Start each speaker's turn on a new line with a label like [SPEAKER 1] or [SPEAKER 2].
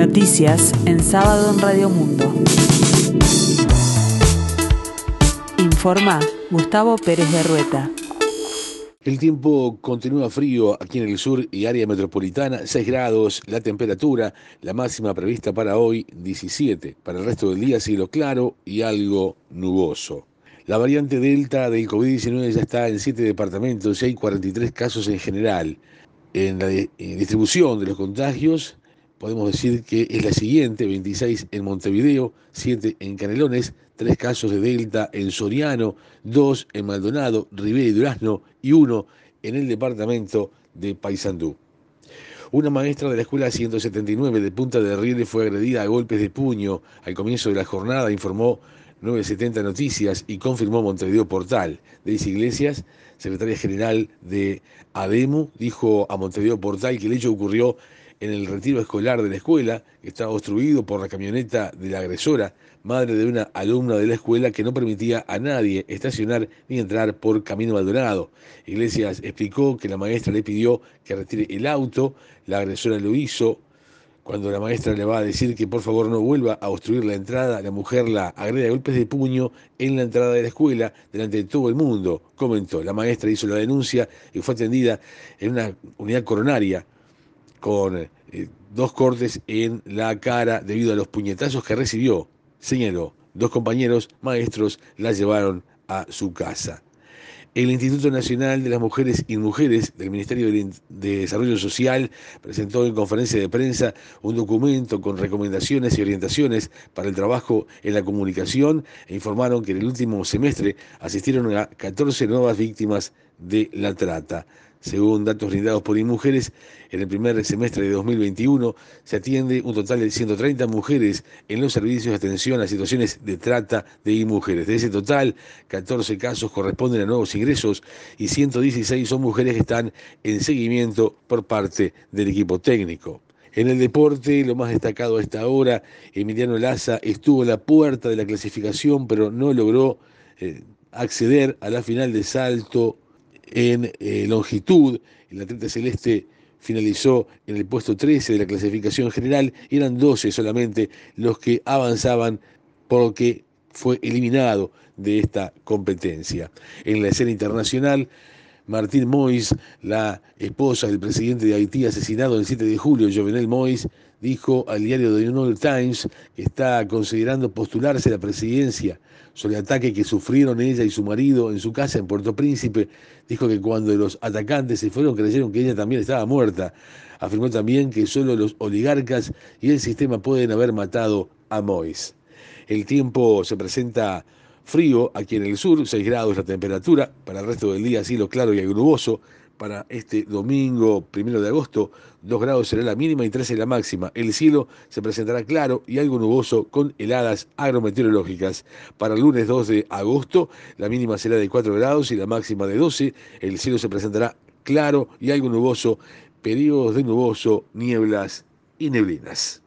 [SPEAKER 1] Noticias en sábado en Radio Mundo. Informa Gustavo Pérez de Rueta.
[SPEAKER 2] El tiempo continúa frío aquí en el sur y área metropolitana, 6 grados, la temperatura, la máxima prevista para hoy 17, para el resto del día cielo claro y algo nuboso. La variante Delta del COVID-19 ya está en 7 departamentos y hay 43 casos en general. En la distribución de los contagios, podemos decir que es la siguiente, 26 en Montevideo, 7 en Canelones, 3 casos de Delta en Soriano, 2 en Maldonado, Ribera y Durazno y 1 en el departamento de Paysandú. Una maestra de la escuela 179 de Punta de Riel fue agredida a golpes de puño al comienzo de la jornada, informó 970 Noticias y confirmó Montevideo Portal. Deis Iglesias, secretaria general de ADEMU, dijo a Montevideo Portal que el hecho ocurrió en el retiro escolar de la escuela, que estaba obstruido por la camioneta de la agresora, madre de una alumna de la escuela que no permitía a nadie estacionar ni entrar por Camino Maldonado. Iglesias explicó que la maestra le pidió que retire el auto, la agresora lo hizo. Cuando la maestra le va a decir que por favor no vuelva a obstruir la entrada, la mujer la agrede a golpes de puño en la entrada de la escuela delante de todo el mundo, comentó. La maestra hizo la denuncia y fue atendida en una unidad coronaria con eh, dos cortes en la cara debido a los puñetazos que recibió. Señaló, dos compañeros maestros la llevaron a su casa. El Instituto Nacional de las Mujeres y Mujeres del Ministerio de Desarrollo Social presentó en conferencia de prensa un documento con recomendaciones y orientaciones para el trabajo en la comunicación e informaron que en el último semestre asistieron a 14 nuevas víctimas de la trata. Según datos brindados por InMujeres, en el primer semestre de 2021 se atiende un total de 130 mujeres en los servicios de atención a situaciones de trata de InMujeres. De ese total, 14 casos corresponden a nuevos ingresos y 116 son mujeres que están en seguimiento por parte del equipo técnico. En el deporte, lo más destacado a esta hora, Emiliano Laza estuvo a la puerta de la clasificación, pero no logró eh, acceder a la final de salto en eh, longitud. El atleta celeste finalizó en el puesto 13 de la clasificación general y eran 12 solamente los que avanzaban porque fue eliminado de esta competencia. En la escena internacional, Martín Mois, la esposa del presidente de Haití asesinado el 7 de julio, Jovenel Mois, dijo al diario The New York Times que está considerando postularse a la presidencia sobre el ataque que sufrieron ella y su marido en su casa en Puerto Príncipe. Dijo que cuando los atacantes se fueron creyeron que ella también estaba muerta. Afirmó también que solo los oligarcas y el sistema pueden haber matado a Mois. El tiempo se presenta Frío aquí en el sur, 6 grados la temperatura, para el resto del día cielo claro y agruboso. Para este domingo primero de agosto, 2 grados será la mínima y 13 la máxima. El cielo se presentará claro y algo nuboso con heladas agrometeorológicas. Para el lunes 2 de agosto, la mínima será de 4 grados y la máxima de 12. El cielo se presentará claro y algo nuboso, periodos de nuboso, nieblas y neblinas.